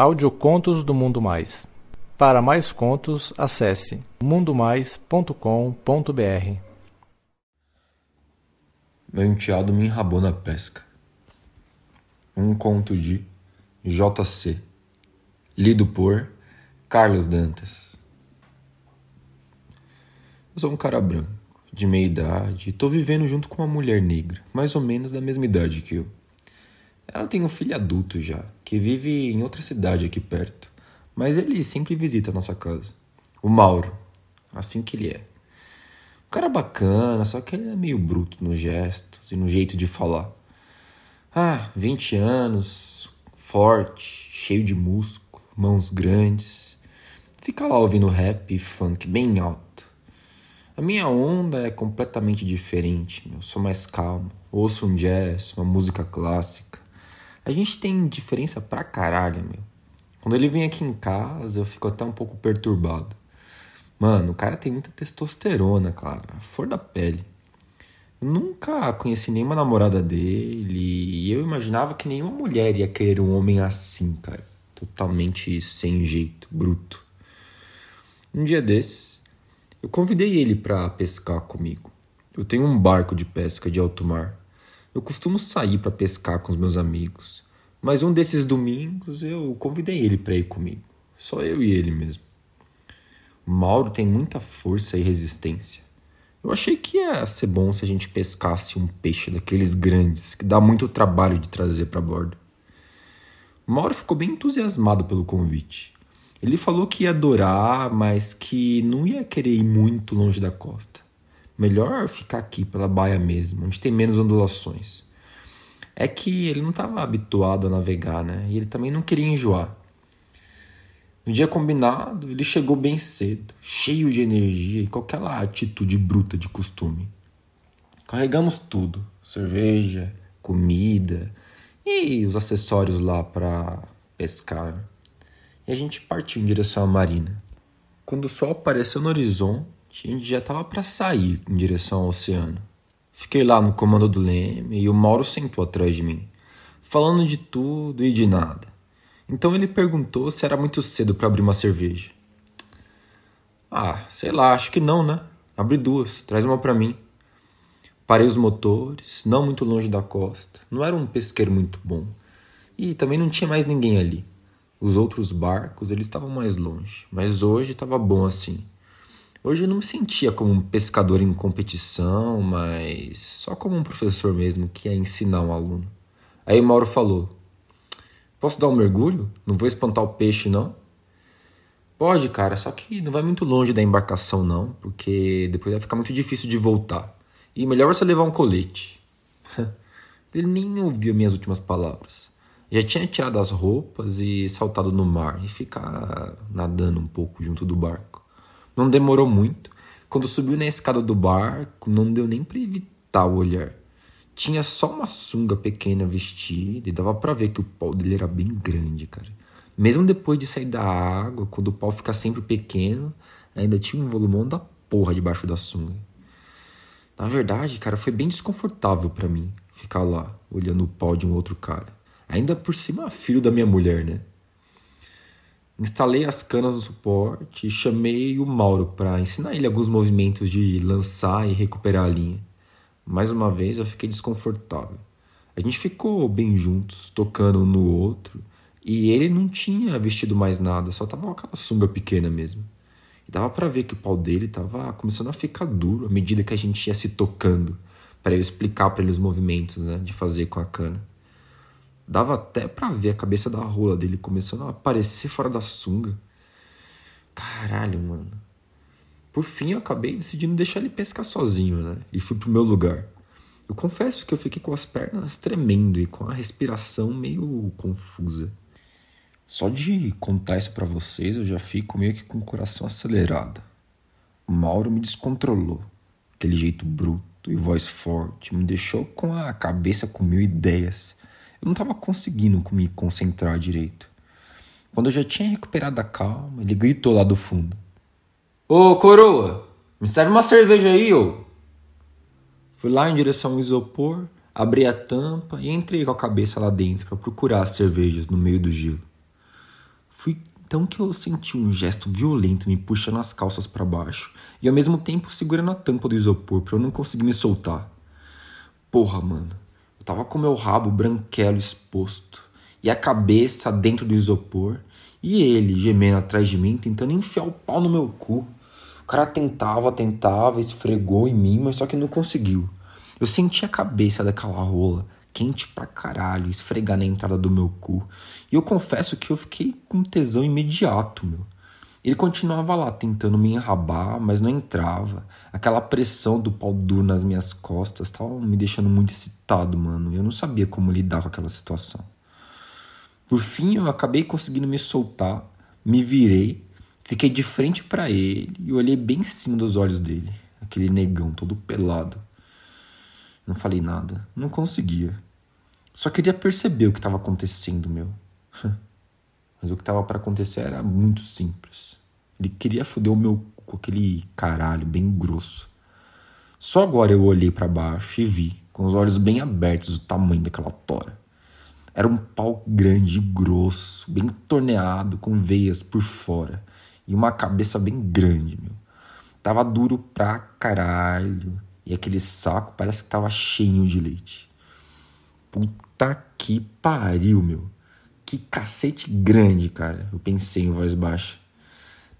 Audiocontos do Mundo Mais. Para mais contos, acesse mundomais.com.br. Meu enteado me enrabou na pesca. Um conto de J.C. Lido por Carlos Dantas. Eu sou um cara branco, de meia idade, e tô vivendo junto com uma mulher negra, mais ou menos da mesma idade que eu. Ela tem um filho adulto já, que vive em outra cidade aqui perto, mas ele sempre visita a nossa casa. O Mauro, assim que ele é. Um cara bacana, só que ele é meio bruto nos gestos e no jeito de falar. Ah, 20 anos, forte, cheio de músculo, mãos grandes. Fica lá ouvindo rap e funk bem alto. A minha onda é completamente diferente, eu sou mais calmo. Ouço um jazz, uma música clássica. A gente tem diferença pra caralho, meu. Quando ele vem aqui em casa, eu fico até um pouco perturbado. Mano, o cara tem muita testosterona, cara. A flor da pele. Eu nunca conheci nenhuma namorada dele e eu imaginava que nenhuma mulher ia querer um homem assim, cara. Totalmente sem jeito, bruto. Um dia desses, eu convidei ele para pescar comigo. Eu tenho um barco de pesca de alto mar eu costumo sair para pescar com os meus amigos, mas um desses domingos eu convidei ele para ir comigo. Só eu e ele mesmo. O Mauro tem muita força e resistência. Eu achei que ia ser bom se a gente pescasse um peixe daqueles grandes que dá muito trabalho de trazer para bordo. O Mauro ficou bem entusiasmado pelo convite. Ele falou que ia adorar, mas que não ia querer ir muito longe da costa. Melhor ficar aqui pela baia mesmo, onde tem menos ondulações. É que ele não estava habituado a navegar, né? E ele também não queria enjoar. No dia combinado, ele chegou bem cedo, cheio de energia e com aquela atitude bruta de costume. Carregamos tudo: cerveja, comida e os acessórios lá para pescar. E a gente partiu em direção à marina. Quando o sol apareceu no horizonte, a gente já estava para sair em direção ao oceano. Fiquei lá no comando do leme e o Mauro sentou atrás de mim, falando de tudo e de nada. Então ele perguntou se era muito cedo para abrir uma cerveja. Ah, sei lá, acho que não, né? Abre duas, traz uma para mim. Parei os motores, não muito longe da costa. Não era um pesqueiro muito bom. E também não tinha mais ninguém ali. Os outros barcos, eles estavam mais longe, mas hoje estava bom assim. Hoje eu não me sentia como um pescador em competição, mas só como um professor mesmo que ia ensinar um aluno. Aí o Mauro falou: Posso dar um mergulho? Não vou espantar o peixe, não? Pode, cara, só que não vai muito longe da embarcação, não, porque depois vai ficar muito difícil de voltar. E melhor você levar um colete. Ele nem ouviu minhas últimas palavras. Já tinha tirado as roupas e saltado no mar e ficar nadando um pouco junto do barco. Não demorou muito. Quando subiu na escada do barco, não deu nem para evitar o olhar. Tinha só uma sunga pequena vestida e dava para ver que o pau dele era bem grande, cara. Mesmo depois de sair da água, quando o pau fica sempre pequeno, ainda tinha um volumão da porra debaixo da sunga. Na verdade, cara, foi bem desconfortável para mim ficar lá, olhando o pau de um outro cara. Ainda por cima, filho da minha mulher, né? Instalei as canas no suporte e chamei o Mauro para ensinar ele alguns movimentos de lançar e recuperar a linha. Mais uma vez eu fiquei desconfortável. A gente ficou bem juntos, tocando um no outro, e ele não tinha vestido mais nada, só tava com aquela sunga pequena mesmo. E dava para ver que o pau dele tava começando a ficar duro à medida que a gente ia se tocando, para eu explicar para ele os movimentos, né, de fazer com a cana. Dava até para ver a cabeça da rola dele começando a aparecer fora da sunga. Caralho, mano. Por fim, eu acabei decidindo deixar ele pescar sozinho, né? E fui pro meu lugar. Eu confesso que eu fiquei com as pernas tremendo e com a respiração meio confusa. Só de contar isso para vocês, eu já fico meio que com o coração acelerado. O Mauro me descontrolou. Aquele jeito bruto e voz forte me deixou com a cabeça com mil ideias. Eu não estava conseguindo me concentrar direito. Quando eu já tinha recuperado a calma, ele gritou lá do fundo: Ô coroa, me serve uma cerveja aí, ô! Fui lá em direção ao isopor, abri a tampa e entrei com a cabeça lá dentro para procurar as cervejas no meio do gelo. Fui então que eu senti um gesto violento me puxando as calças para baixo e ao mesmo tempo segurando a tampa do isopor para eu não conseguir me soltar. Porra, mano. Tava com meu rabo branquelo exposto e a cabeça dentro do isopor e ele gemendo atrás de mim tentando enfiar o pau no meu cu. O cara tentava, tentava, esfregou em mim, mas só que não conseguiu. Eu senti a cabeça daquela rola quente pra caralho, esfregar na entrada do meu cu. E eu confesso que eu fiquei com tesão imediato, meu. Ele continuava lá tentando me enrabar, mas não entrava. Aquela pressão do pau duro nas minhas costas tava me deixando muito excitado, mano. Eu não sabia como lidar com aquela situação. Por fim, eu acabei conseguindo me soltar, me virei, fiquei de frente para ele e olhei bem em cima dos olhos dele, aquele negão todo pelado. Não falei nada, não conseguia. Só queria perceber o que estava acontecendo, meu. Mas o que estava para acontecer era muito simples. Ele queria foder o meu com aquele caralho bem grosso. Só agora eu olhei para baixo e vi, com os olhos bem abertos, o tamanho daquela tora. Era um pau grande grosso, bem torneado, com veias por fora e uma cabeça bem grande, meu. Tava duro pra caralho e aquele saco parece que tava cheio de leite. Puta que pariu, meu. Que cacete grande, cara. Eu pensei em voz baixa.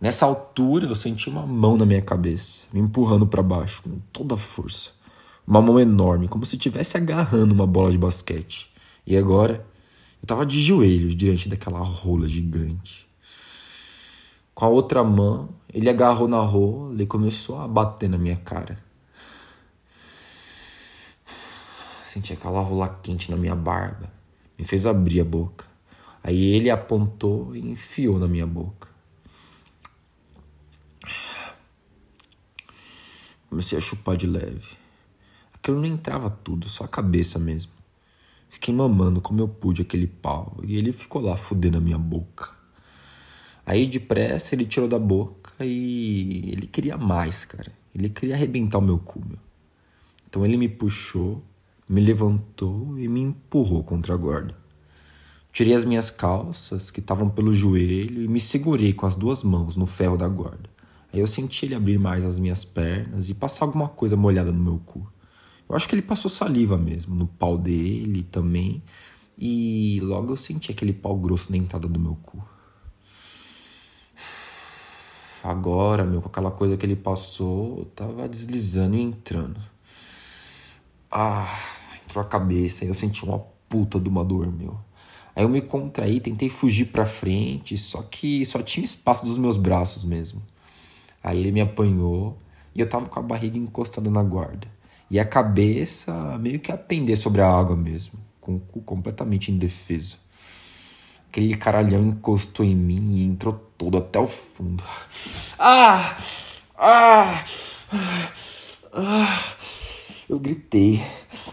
Nessa altura, eu senti uma mão na minha cabeça, me empurrando para baixo com toda a força. Uma mão enorme, como se estivesse agarrando uma bola de basquete. E agora, eu tava de joelhos diante daquela rola gigante. Com a outra mão, ele agarrou na rola e começou a bater na minha cara. Senti aquela rola quente na minha barba. Me fez abrir a boca. Aí ele apontou e enfiou na minha boca. Comecei a chupar de leve. Aquilo não entrava tudo, só a cabeça mesmo. Fiquei mamando como eu pude aquele pau e ele ficou lá fudendo a minha boca. Aí depressa ele tirou da boca e ele queria mais, cara. Ele queria arrebentar o meu cu, meu. Então ele me puxou me levantou e me empurrou contra a guarda. Tirei as minhas calças, que estavam pelo joelho, e me segurei com as duas mãos no ferro da guarda. Aí eu senti ele abrir mais as minhas pernas e passar alguma coisa molhada no meu cu. Eu acho que ele passou saliva mesmo, no pau dele também. E logo eu senti aquele pau grosso na entrada do meu cu. Agora, meu, com aquela coisa que ele passou, tava deslizando e entrando. Ah entrou a cabeça e eu senti uma puta de uma dor, meu. Aí eu me contraí, tentei fugir pra frente, só que só tinha espaço dos meus braços mesmo. Aí ele me apanhou e eu tava com a barriga encostada na guarda. E a cabeça meio que a pender sobre a água mesmo, com o cu completamente indefeso. Aquele caralhão encostou em mim e entrou todo até o fundo. Ah! Ah! Ah! Eu gritei.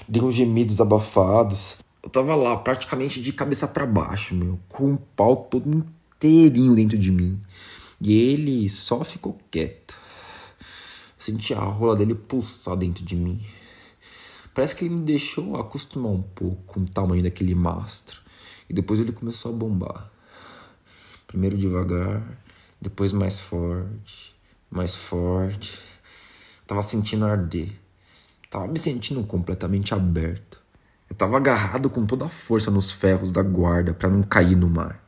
Dei uns gemidos abafados. Tava lá, praticamente de cabeça para baixo, meu, com o pau todo inteirinho dentro de mim. E ele só ficou quieto. Senti a rola dele pulsar dentro de mim. Parece que ele me deixou acostumar um pouco com o tamanho daquele mastro. E depois ele começou a bombar. Primeiro devagar, depois mais forte, mais forte. Tava sentindo arder. Tava me sentindo completamente aberto. Eu tava agarrado com toda a força nos ferros da guarda para não cair no mar.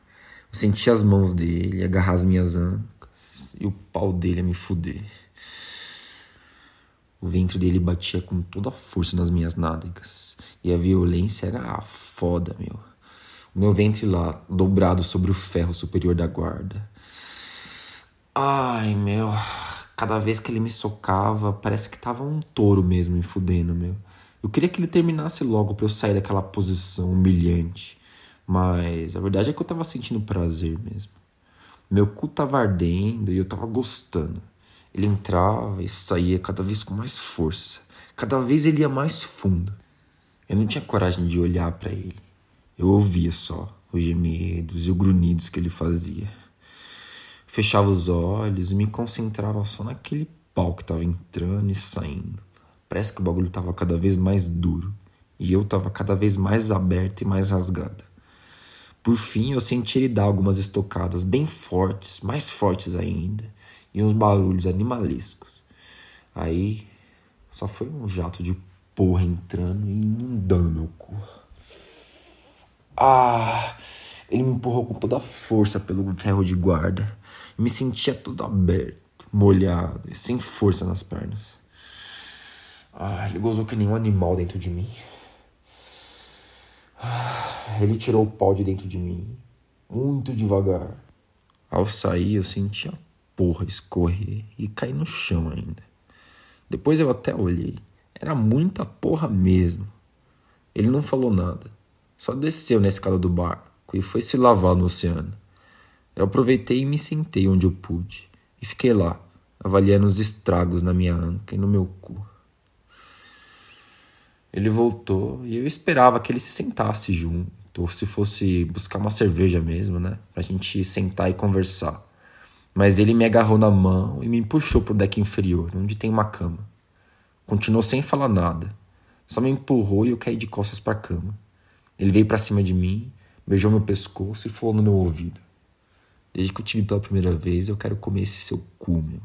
Eu senti as mãos dele agarrar as minhas ancas e o pau dele a me fuder. O ventre dele batia com toda a força nas minhas nádegas. E a violência era foda, meu. O meu ventre lá, dobrado sobre o ferro superior da guarda. Ai, meu. Cada vez que ele me socava, parece que tava um touro mesmo me fudendo, meu. Eu queria que ele terminasse logo para eu sair daquela posição humilhante. Mas a verdade é que eu tava sentindo prazer mesmo. Meu cu tava ardendo e eu tava gostando. Ele entrava e saía cada vez com mais força. Cada vez ele ia mais fundo. Eu não tinha coragem de olhar para ele. Eu ouvia só os gemidos e os grunhidos que ele fazia. Fechava os olhos e me concentrava só naquele pau que tava entrando e saindo. Parece que o bagulho tava cada vez mais duro e eu tava cada vez mais aberto e mais rasgado. Por fim, eu senti ele dar algumas estocadas bem fortes, mais fortes ainda, e uns barulhos animalescos. Aí, só foi um jato de porra entrando e inundando meu cu. Ah! Ele me empurrou com toda a força pelo ferro de guarda. Me sentia todo aberto, molhado e sem força nas pernas. Ah, ele gozou que nem um animal dentro de mim. Ah, ele tirou o pau de dentro de mim, muito devagar. Ao sair, eu senti a porra escorrer e cair no chão ainda. Depois eu até olhei. Era muita porra mesmo. Ele não falou nada. Só desceu na escada do barco e foi se lavar no oceano. Eu aproveitei e me sentei onde eu pude. E fiquei lá, avaliando os estragos na minha anca e no meu cu. Ele voltou e eu esperava que ele se sentasse junto, ou se fosse buscar uma cerveja mesmo, né? Pra gente sentar e conversar. Mas ele me agarrou na mão e me puxou pro deck inferior, onde tem uma cama. Continuou sem falar nada. Só me empurrou e eu caí de costas para a cama. Ele veio para cima de mim, beijou meu pescoço e falou no meu ouvido. Desde que eu tive pela primeira vez, eu quero comer esse seu cu, meu.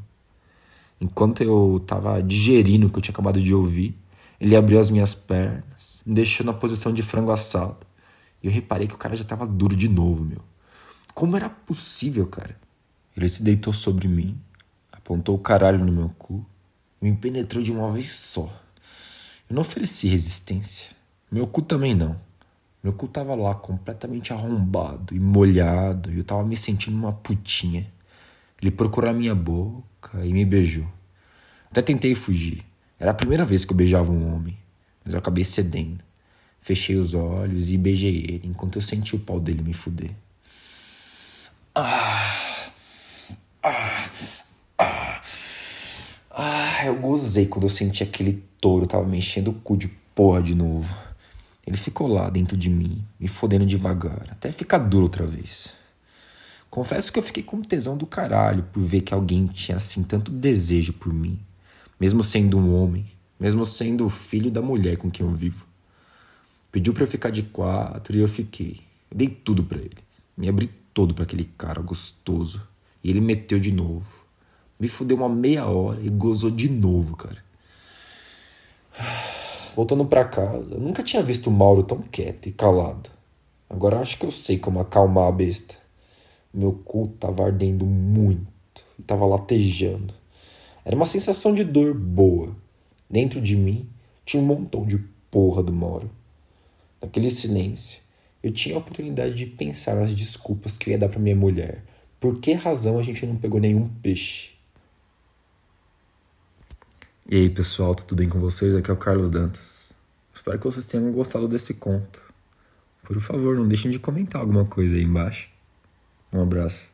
Enquanto eu tava digerindo o que eu tinha acabado de ouvir, ele abriu as minhas pernas, me deixou na posição de frango assado. E eu reparei que o cara já tava duro de novo, meu. Como era possível, cara? Ele se deitou sobre mim, apontou o caralho no meu cu me penetrou de uma vez só. Eu não ofereci resistência. Meu cu também não. Meu cu tava lá completamente arrombado e molhado e eu tava me sentindo uma putinha. Ele procurou a minha boca e me beijou. Até tentei fugir. Era a primeira vez que eu beijava um homem, mas eu acabei cedendo. Fechei os olhos e beijei ele enquanto eu senti o pau dele me fuder. Ah, ah, ah, ah, eu gozei quando eu senti aquele touro tava me enchendo o cu de porra de novo. Ele ficou lá dentro de mim, me fodendo devagar, até ficar duro outra vez. Confesso que eu fiquei com tesão do caralho por ver que alguém tinha assim tanto desejo por mim mesmo sendo um homem, mesmo sendo o filho da mulher com quem eu vivo. Pediu para eu ficar de quatro e eu fiquei. Eu dei tudo para ele. Me abri todo para aquele cara gostoso. E ele meteu de novo. Me fudeu uma meia hora e gozou de novo, cara. Voltando para casa, eu nunca tinha visto o Mauro tão quieto e calado. Agora acho que eu sei como acalmar a besta. Meu cu tava ardendo muito e tava latejando. Era uma sensação de dor boa. Dentro de mim tinha um montão de porra do Moro. Naquele silêncio, eu tinha a oportunidade de pensar nas desculpas que eu ia dar para minha mulher. Por que razão a gente não pegou nenhum peixe? E aí, pessoal, tudo bem com vocês? Aqui é o Carlos Dantas. Espero que vocês tenham gostado desse conto. Por favor, não deixem de comentar alguma coisa aí embaixo. Um abraço.